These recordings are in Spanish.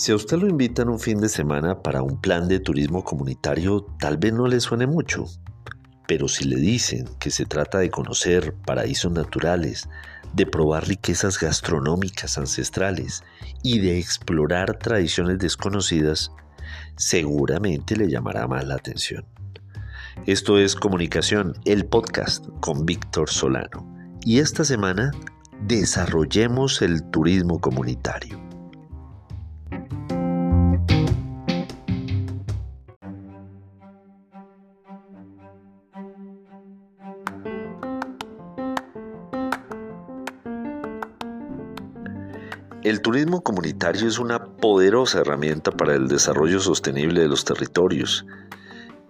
Si a usted lo invitan un fin de semana para un plan de turismo comunitario, tal vez no le suene mucho. Pero si le dicen que se trata de conocer paraísos naturales, de probar riquezas gastronómicas ancestrales y de explorar tradiciones desconocidas, seguramente le llamará más la atención. Esto es Comunicación, el podcast con Víctor Solano. Y esta semana desarrollemos el turismo comunitario. El turismo comunitario es una poderosa herramienta para el desarrollo sostenible de los territorios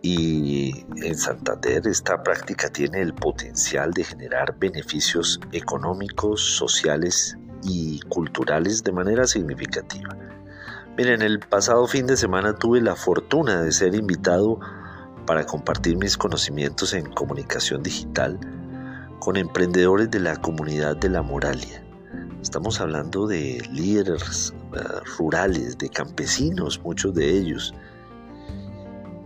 y en Santander esta práctica tiene el potencial de generar beneficios económicos, sociales y culturales de manera significativa. Miren, el pasado fin de semana tuve la fortuna de ser invitado para compartir mis conocimientos en comunicación digital con emprendedores de la comunidad de la Moralia. Estamos hablando de líderes eh, rurales, de campesinos, muchos de ellos.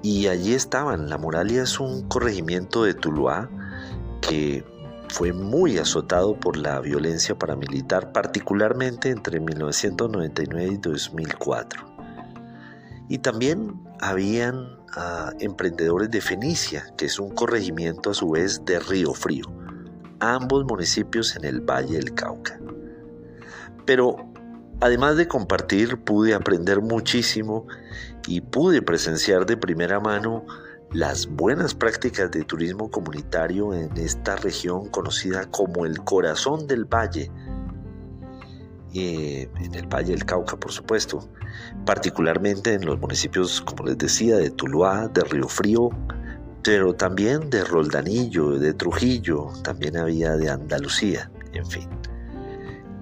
Y allí estaban. La Moralia es un corregimiento de Tuluá que fue muy azotado por la violencia paramilitar, particularmente entre 1999 y 2004. Y también habían ah, emprendedores de Fenicia, que es un corregimiento a su vez de Río Frío, ambos municipios en el Valle del Cauca. Pero además de compartir, pude aprender muchísimo y pude presenciar de primera mano las buenas prácticas de turismo comunitario en esta región conocida como el corazón del valle, eh, en el Valle del Cauca, por supuesto, particularmente en los municipios, como les decía, de Tuluá, de Río Frío, pero también de Roldanillo, de Trujillo, también había de Andalucía, en fin.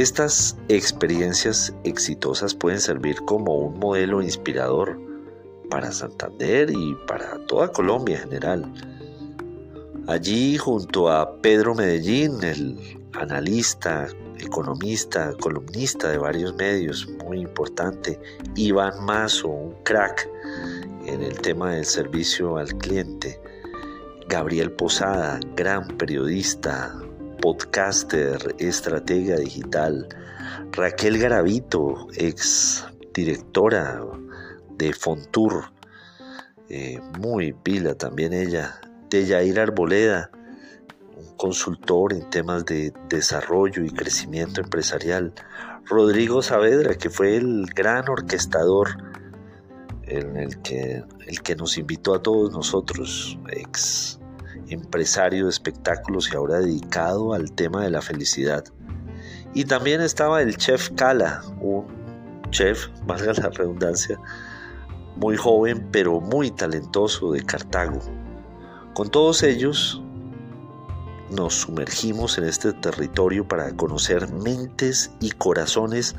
Estas experiencias exitosas pueden servir como un modelo inspirador para Santander y para toda Colombia en general. Allí junto a Pedro Medellín, el analista, economista, columnista de varios medios, muy importante, Iván Mazo, un crack en el tema del servicio al cliente, Gabriel Posada, gran periodista, podcaster, estratega digital, Raquel Garavito, ex directora de Fontour, eh, muy pila también ella, de Yair Arboleda, un consultor en temas de desarrollo y crecimiento empresarial, Rodrigo Saavedra, que fue el gran orquestador en el que, el que nos invitó a todos nosotros, ex empresario de espectáculos y ahora dedicado al tema de la felicidad. Y también estaba el chef Kala, un chef, valga la redundancia, muy joven pero muy talentoso de Cartago. Con todos ellos nos sumergimos en este territorio para conocer mentes y corazones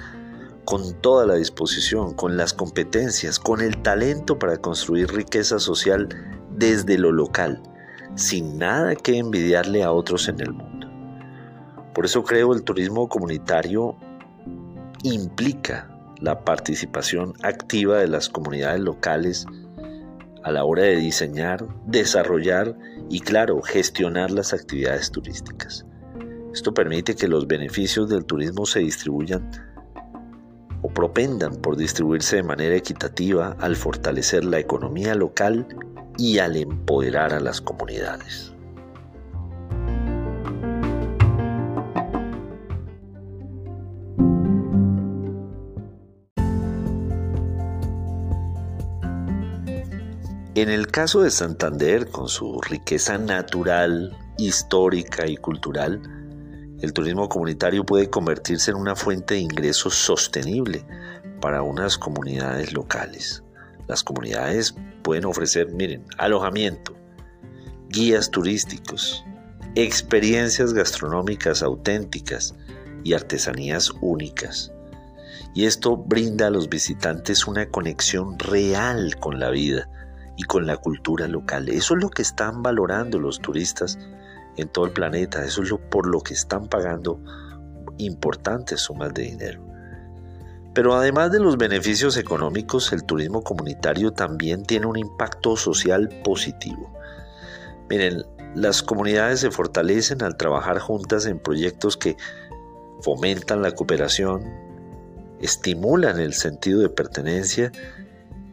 con toda la disposición, con las competencias, con el talento para construir riqueza social desde lo local sin nada que envidiarle a otros en el mundo. Por eso creo el turismo comunitario implica la participación activa de las comunidades locales a la hora de diseñar, desarrollar y, claro, gestionar las actividades turísticas. Esto permite que los beneficios del turismo se distribuyan propendan por distribuirse de manera equitativa al fortalecer la economía local y al empoderar a las comunidades. En el caso de Santander, con su riqueza natural, histórica y cultural, el turismo comunitario puede convertirse en una fuente de ingresos sostenible para unas comunidades locales. Las comunidades pueden ofrecer, miren, alojamiento, guías turísticos, experiencias gastronómicas auténticas y artesanías únicas. Y esto brinda a los visitantes una conexión real con la vida y con la cultura local. Eso es lo que están valorando los turistas en todo el planeta. Eso es por lo que están pagando importantes sumas de dinero. Pero además de los beneficios económicos, el turismo comunitario también tiene un impacto social positivo. Miren, las comunidades se fortalecen al trabajar juntas en proyectos que fomentan la cooperación, estimulan el sentido de pertenencia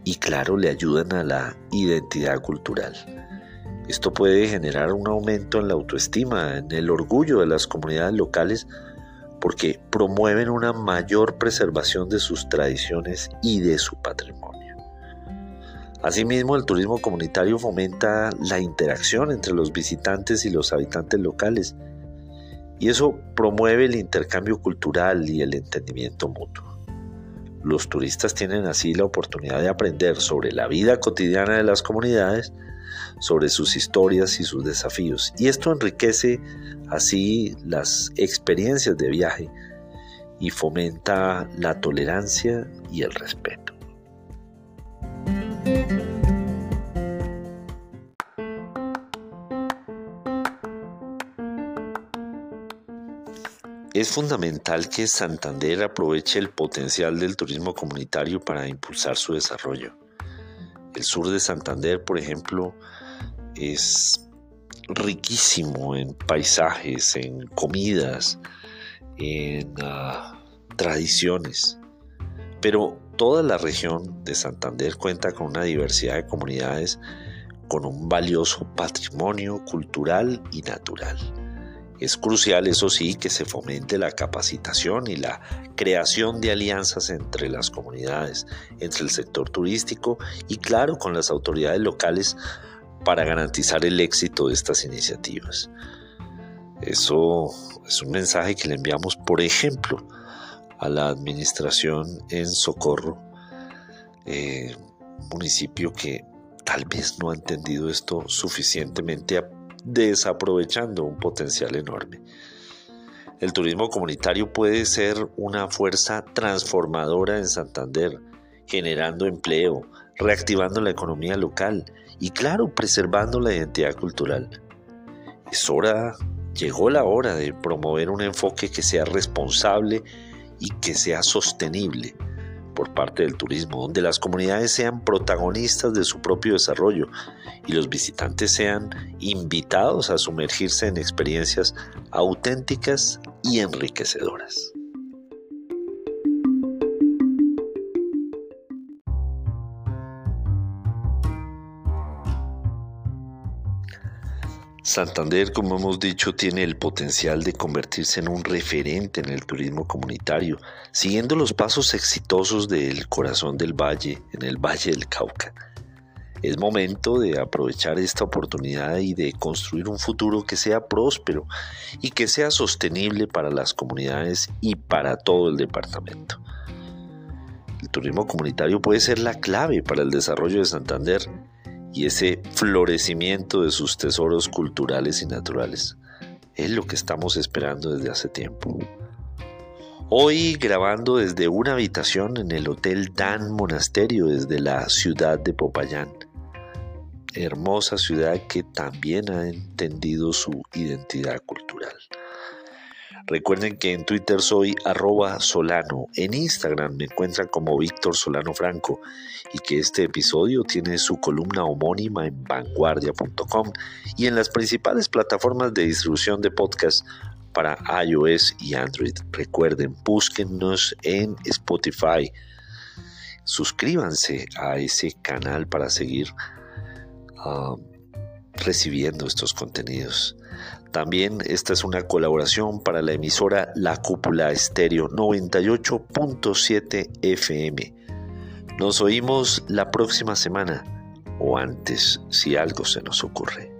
y claro, le ayudan a la identidad cultural. Esto puede generar un aumento en la autoestima, en el orgullo de las comunidades locales, porque promueven una mayor preservación de sus tradiciones y de su patrimonio. Asimismo, el turismo comunitario fomenta la interacción entre los visitantes y los habitantes locales, y eso promueve el intercambio cultural y el entendimiento mutuo. Los turistas tienen así la oportunidad de aprender sobre la vida cotidiana de las comunidades, sobre sus historias y sus desafíos. Y esto enriquece así las experiencias de viaje y fomenta la tolerancia y el respeto. Es fundamental que Santander aproveche el potencial del turismo comunitario para impulsar su desarrollo. El sur de Santander, por ejemplo, es riquísimo en paisajes, en comidas, en ah, tradiciones. Pero toda la región de Santander cuenta con una diversidad de comunidades con un valioso patrimonio cultural y natural. Es crucial, eso sí, que se fomente la capacitación y la creación de alianzas entre las comunidades, entre el sector turístico y claro, con las autoridades locales para garantizar el éxito de estas iniciativas. Eso es un mensaje que le enviamos, por ejemplo, a la administración en Socorro, eh, municipio que tal vez no ha entendido esto suficientemente a desaprovechando un potencial enorme. El turismo comunitario puede ser una fuerza transformadora en Santander, generando empleo, reactivando la economía local y claro, preservando la identidad cultural. Es hora, llegó la hora de promover un enfoque que sea responsable y que sea sostenible por parte del turismo, donde las comunidades sean protagonistas de su propio desarrollo y los visitantes sean invitados a sumergirse en experiencias auténticas y enriquecedoras. Santander, como hemos dicho, tiene el potencial de convertirse en un referente en el turismo comunitario, siguiendo los pasos exitosos del corazón del valle, en el Valle del Cauca. Es momento de aprovechar esta oportunidad y de construir un futuro que sea próspero y que sea sostenible para las comunidades y para todo el departamento. El turismo comunitario puede ser la clave para el desarrollo de Santander y ese florecimiento de sus tesoros culturales y naturales. Es lo que estamos esperando desde hace tiempo. Hoy grabando desde una habitación en el Hotel Dan Monasterio desde la ciudad de Popayán. Hermosa ciudad que también ha entendido su identidad cultural. Recuerden que en Twitter soy arroba solano, en Instagram me encuentran como Víctor Solano Franco y que este episodio tiene su columna homónima en vanguardia.com y en las principales plataformas de distribución de podcast para iOS y Android. Recuerden, búsquennos en Spotify. Suscríbanse a ese canal para seguir ah, recibiendo estos contenidos. También esta es una colaboración para la emisora La Cúpula Estéreo 98.7 FM. Nos oímos la próxima semana o antes si algo se nos ocurre.